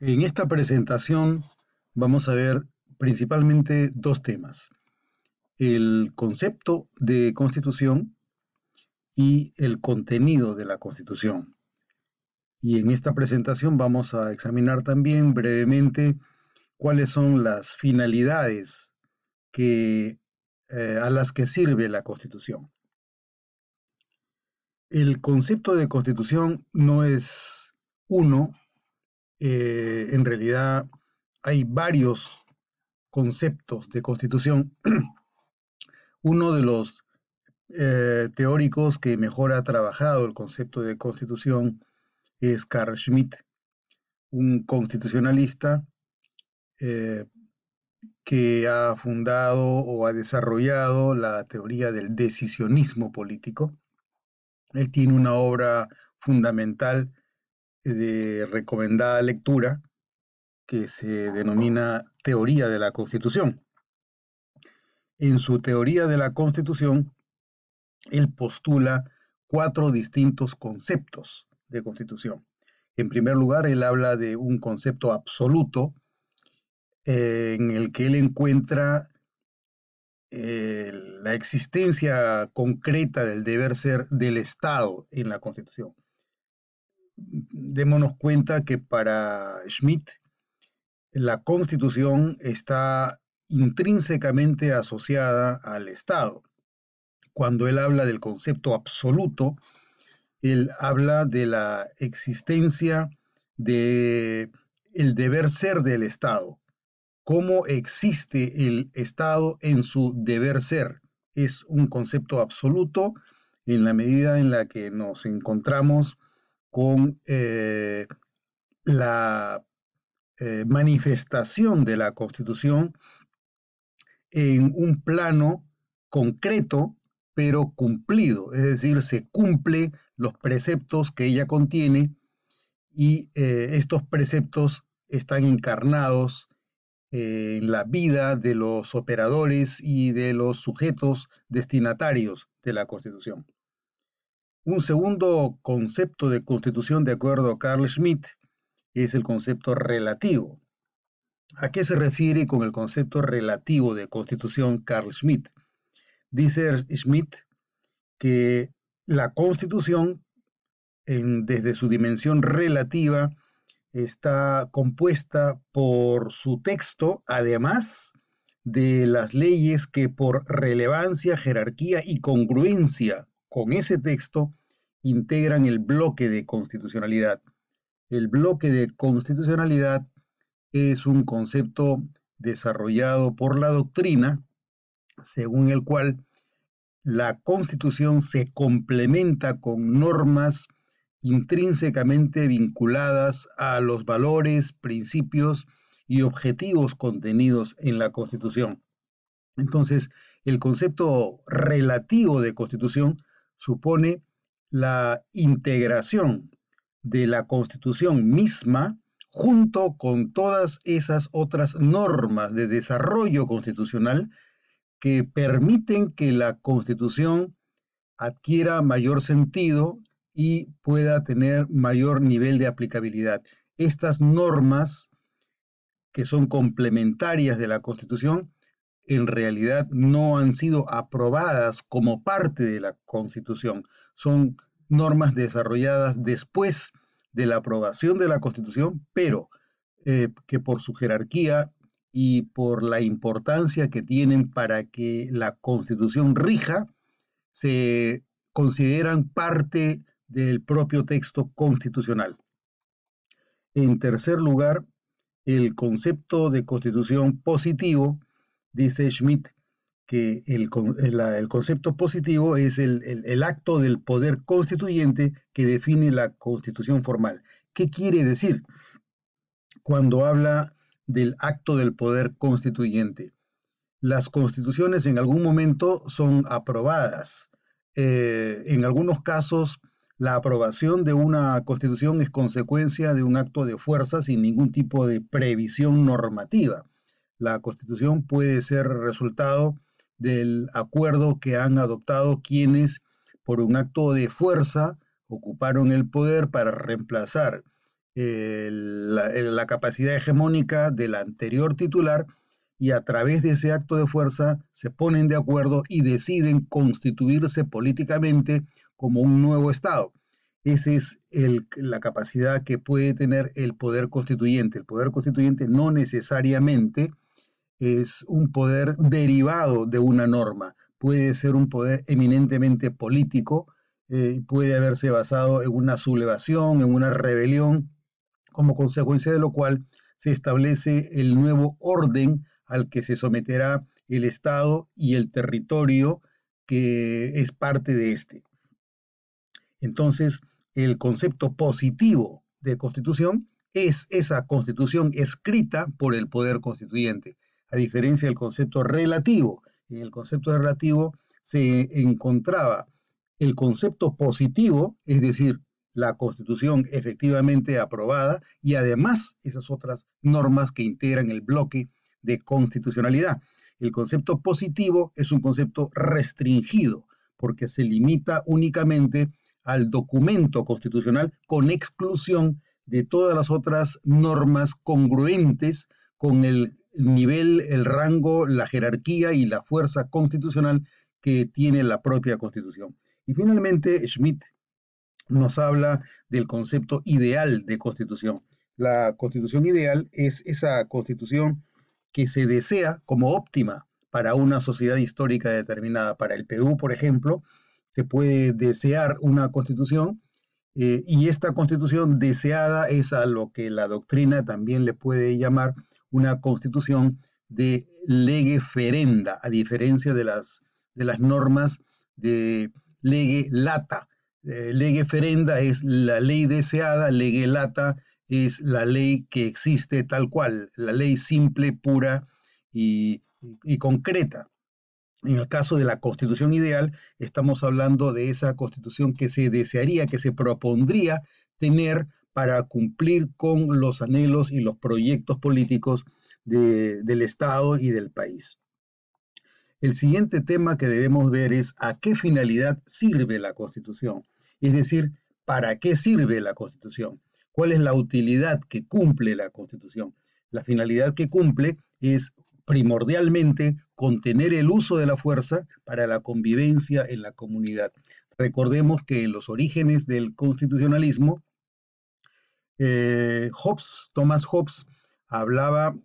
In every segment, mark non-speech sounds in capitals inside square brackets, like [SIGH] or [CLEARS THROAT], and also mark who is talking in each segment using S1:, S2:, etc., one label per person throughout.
S1: En esta presentación vamos a ver principalmente dos temas. El concepto de constitución y el contenido de la constitución. Y en esta presentación vamos a examinar también brevemente cuáles son las finalidades que, eh, a las que sirve la constitución. El concepto de constitución no es uno, eh, en realidad hay varios conceptos de constitución. [CLEARS THROAT] Uno de los eh, teóricos que mejor ha trabajado el concepto de constitución es Carl Schmitt, un constitucionalista eh, que ha fundado o ha desarrollado la teoría del decisionismo político. Él tiene una obra fundamental de recomendada lectura que se denomina Teoría de la Constitución. En su Teoría de la Constitución, él postula cuatro distintos conceptos de constitución. En primer lugar, él habla de un concepto absoluto eh, en el que él encuentra eh, la existencia concreta del deber ser del Estado en la Constitución démonos cuenta que para Schmidt la constitución está intrínsecamente asociada al Estado. Cuando él habla del concepto absoluto, él habla de la existencia de el deber ser del Estado, cómo existe el Estado en su deber ser. Es un concepto absoluto en la medida en la que nos encontramos con eh, la eh, manifestación de la Constitución en un plano concreto, pero cumplido, es decir, se cumple los preceptos que ella contiene y eh, estos preceptos están encarnados en la vida de los operadores y de los sujetos destinatarios de la Constitución. Un segundo concepto de constitución, de acuerdo a Carl Schmitt, es el concepto relativo. ¿A qué se refiere con el concepto relativo de constitución Carl Schmitt? Dice Schmitt que la constitución, desde su dimensión relativa, está compuesta por su texto, además de las leyes que por relevancia, jerarquía y congruencia con ese texto integran el bloque de constitucionalidad. El bloque de constitucionalidad es un concepto desarrollado por la doctrina, según el cual la constitución se complementa con normas intrínsecamente vinculadas a los valores, principios y objetivos contenidos en la constitución. Entonces, el concepto relativo de constitución supone la integración de la Constitución misma junto con todas esas otras normas de desarrollo constitucional que permiten que la Constitución adquiera mayor sentido y pueda tener mayor nivel de aplicabilidad. Estas normas, que son complementarias de la Constitución, en realidad no han sido aprobadas como parte de la Constitución. Son normas desarrolladas después de la aprobación de la Constitución, pero eh, que por su jerarquía y por la importancia que tienen para que la Constitución rija, se consideran parte del propio texto constitucional. En tercer lugar, el concepto de constitución positivo dice Schmidt que el, concepto positivo es el, acto del poder constituyente que define la constitución formal. ¿Qué quiere decir cuando habla del acto del poder constituyente? Las constituciones en algún momento son aprobadas. Eh, en algunos casos, la aprobación de una constitución es consecuencia de un acto de fuerza sin ningún tipo de previsión normativa la constitución puede ser resultado del acuerdo que han adoptado quienes por un acto de fuerza ocuparon el poder para reemplazar la, capacidad hegemónica del anterior titular y a través de ese acto de fuerza se ponen de acuerdo y deciden constituirse políticamente como un nuevo Estado. Esa es la capacidad que puede tener el poder constituyente. El poder constituyente no necesariamente es un poder derivado de una norma, puede ser un poder eminentemente político, eh, puede haberse basado en una sublevación, en una rebelión, como consecuencia de lo cual se establece el nuevo orden al que se someterá el Estado y el territorio que es parte de este. Entonces, el concepto positivo de constitución es esa constitución escrita por el poder constituyente, a diferencia del concepto relativo. En el concepto relativo se encontraba el concepto positivo, es decir, la constitución efectivamente aprobada y además esas otras normas que integran el bloque de constitucionalidad. El concepto positivo es un concepto restringido porque se limita únicamente al documento constitucional con exclusión de todas las otras normas congruentes con el nivel, el rango, la jerarquía y la fuerza constitucional que tiene la propia constitución. Y finalmente, Schmidt nos habla del concepto ideal de constitución. La constitución ideal es esa constitución que se desea como óptima para una sociedad histórica determinada. Para el Perú, por ejemplo, se puede desear una constitución eh, y esta constitución deseada es a lo que la doctrina también le puede llamar una constitución de lege ferenda, a diferencia de las, de las normas de lege lata, eh, ferenda es la ley deseada, lege lata es la ley que existe tal cual, la ley simple, pura y, concreta. En el caso de la constitución ideal, estamos hablando de esa constitución que se desearía, que se propondría tener para cumplir con los anhelos y los proyectos políticos del Estado y del país. El siguiente tema que debemos ver es a qué finalidad sirve la Constitución, es decir, ¿para qué sirve la Constitución? ¿Cuál es la utilidad que cumple la Constitución? La finalidad que cumple es primordialmente contener el uso de la fuerza para la convivencia en la comunidad. Recordemos que en los orígenes del constitucionalismo, eh, Hobbes, Thomas Hobbes, hablaba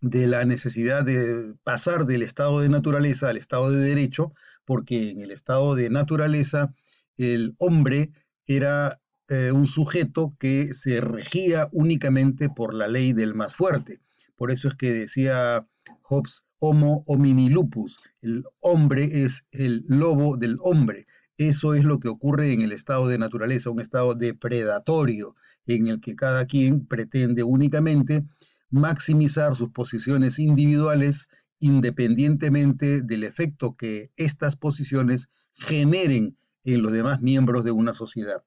S1: de la necesidad de pasar del estado de naturaleza al estado de derecho, porque en el estado de naturaleza el hombre era eh, un sujeto que se regía únicamente por la ley del más fuerte. Por eso es que decía Hobbes, homo homini lupus, el hombre es el lobo del hombre. Eso es lo que ocurre en el estado de naturaleza, un estado depredatorio, en el que cada quien pretende únicamente maximizar sus posiciones individuales independientemente del efecto que estas posiciones generen en los demás miembros de una sociedad.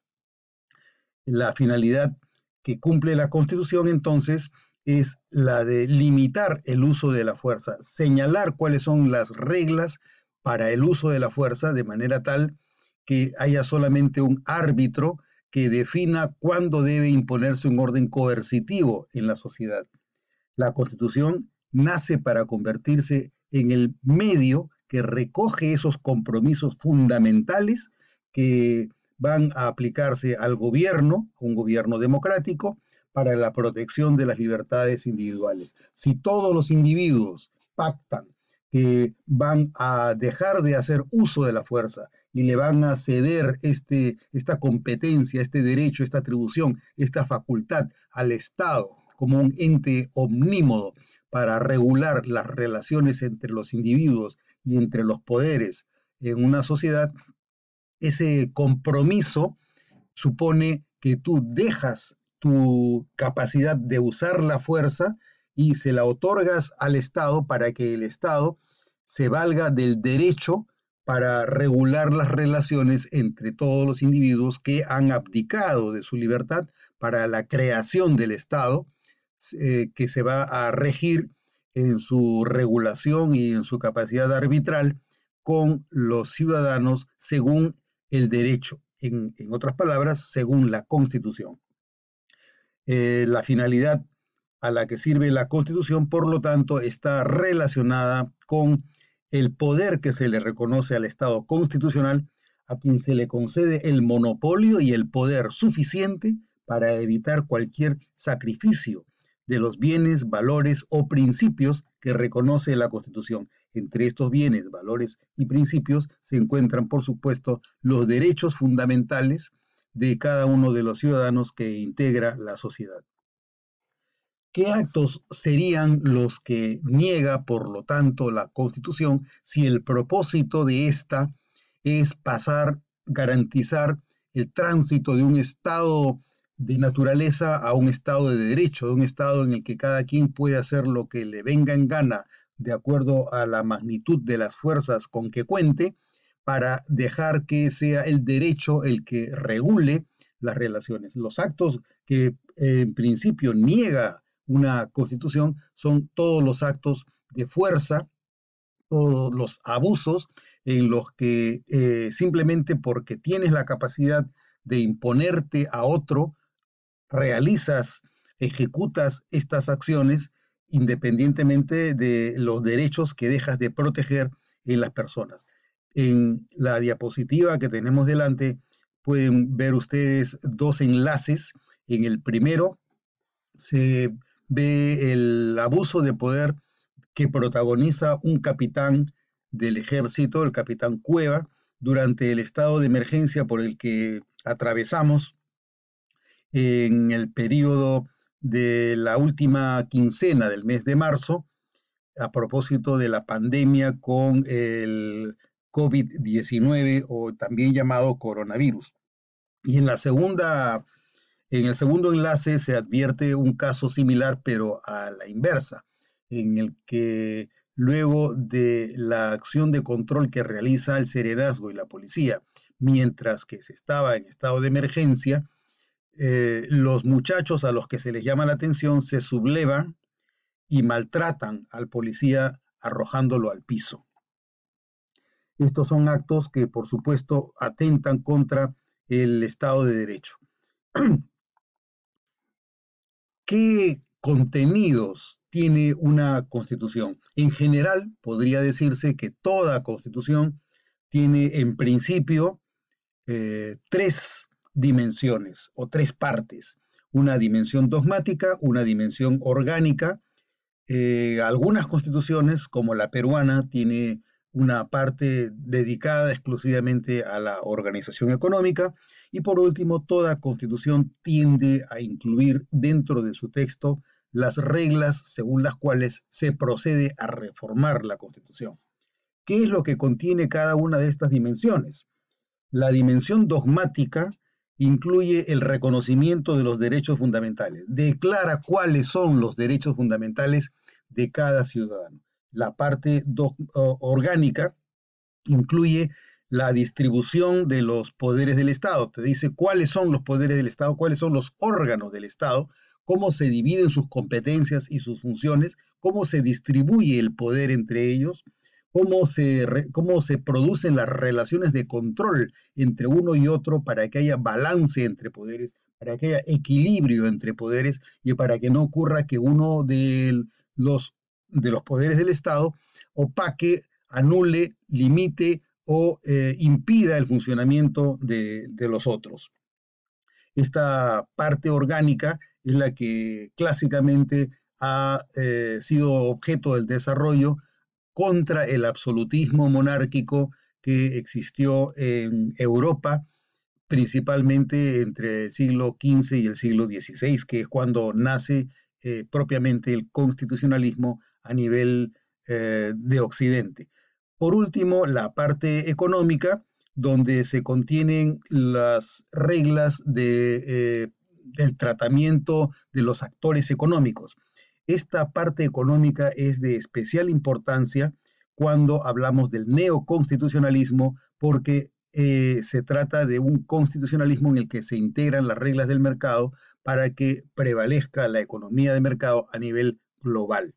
S1: La finalidad que cumple la Constitución entonces es la de limitar el uso de la fuerza, señalar cuáles son las reglas para el uso de la fuerza de manera tal que haya solamente un árbitro que defina cuándo debe imponerse un orden coercitivo en la sociedad. La Constitución nace para convertirse en el medio que recoge esos compromisos fundamentales que van a aplicarse al gobierno, un gobierno democrático, para la protección de las libertades individuales. Si todos los individuos pactan que van a dejar de hacer uso de la fuerza y le van a ceder este, esta competencia, este derecho, esta atribución, esta facultad al Estado como un ente omnímodo para regular las relaciones entre los individuos y entre los poderes en una sociedad, ese compromiso supone que tú dejas tu capacidad de usar la fuerza y se la otorgas al Estado para que el Estado se valga del derecho para regular las relaciones entre todos los individuos que han abdicado de su libertad para la creación del Estado eh, que se va a regir en su regulación y en su capacidad arbitral con los ciudadanos según el derecho, en, otras palabras, según la Constitución. eh, la finalidad a la que sirve la Constitución, por lo tanto, está relacionada con el poder que se le reconoce al Estado constitucional, a quien se le concede el monopolio y el poder suficiente para evitar cualquier sacrificio de los bienes, valores o principios que reconoce la Constitución. Entre estos bienes, valores y principios se encuentran, por supuesto, los derechos fundamentales de cada uno de los ciudadanos que integra la sociedad. ¿Qué actos serían los que niega, por lo tanto, la Constitución si el propósito de esta es pasar, garantizar el tránsito de un estado de naturaleza a un estado de derecho, de un estado en el que cada quien puede hacer lo que le venga en gana de acuerdo a la magnitud de las fuerzas con que cuente, para dejar que sea el derecho el que regule las relaciones. Los actos que en principio niega una constitución son todos los actos de fuerza, todos los abusos en los que eh, simplemente porque tienes la capacidad de imponerte a otro, realizas, ejecutas estas acciones independientemente de los derechos que dejas de proteger en las personas. En la diapositiva que tenemos delante pueden ver ustedes dos enlaces. En el primero se ve el abuso de poder que protagoniza un capitán del ejército, el capitán Cueva, durante el estado de emergencia por el que atravesamos en el periodo de la última quincena del mes de marzo, a propósito de la pandemia con el COVID-19 o también llamado coronavirus. Y en la segunda en el segundo enlace se advierte un caso similar, pero a la inversa, en el que luego de la acción de control que realiza el Serenazgo y la policía, mientras que se estaba en estado de emergencia, eh, los muchachos a los que se les llama la atención se sublevan y maltratan al policía arrojándolo al piso. Estos son actos que, por supuesto, atentan contra el Estado de Derecho. [CLEARS THROAT] ¿Qué contenidos tiene una constitución? En general, podría decirse que toda constitución tiene en principio eh, tres dimensiones o tres partes. Una dimensión dogmática, una dimensión orgánica. Eh, algunas constituciones, como la peruana, tiene una parte dedicada exclusivamente a la organización económica y por último, toda constitución tiende a incluir dentro de su texto las reglas según las cuales se procede a reformar la constitución. ¿Qué es lo que contiene cada una de estas dimensiones? La dimensión dogmática incluye el reconocimiento de los derechos fundamentales, declara cuáles son los derechos fundamentales de cada ciudadano la parte orgánica incluye la distribución de los poderes del Estado. Te dice cuáles son los poderes del Estado, cuáles son los órganos del Estado, cómo se dividen sus competencias y sus funciones, cómo se distribuye el poder entre ellos, cómo se, cómo se producen las relaciones de control entre uno y otro para que haya balance entre poderes, para que haya equilibrio entre poderes y para que no ocurra que uno de los de los poderes del Estado opaque, anule, limite o eh, impida el funcionamiento de, los otros. Esta parte orgánica es la que clásicamente ha eh, sido objeto del desarrollo contra el absolutismo monárquico que existió en Europa, principalmente entre el siglo XV y el siglo XVI, que es cuando nace eh, propiamente el constitucionalismo a nivel eh, de Occidente. Por último, la parte económica, donde se contienen las reglas de, eh, del tratamiento de los actores económicos. Esta parte económica es de especial importancia cuando hablamos del neoconstitucionalismo, porque eh, se trata de un constitucionalismo en el que se integran las reglas del mercado para que prevalezca la economía de mercado a nivel global.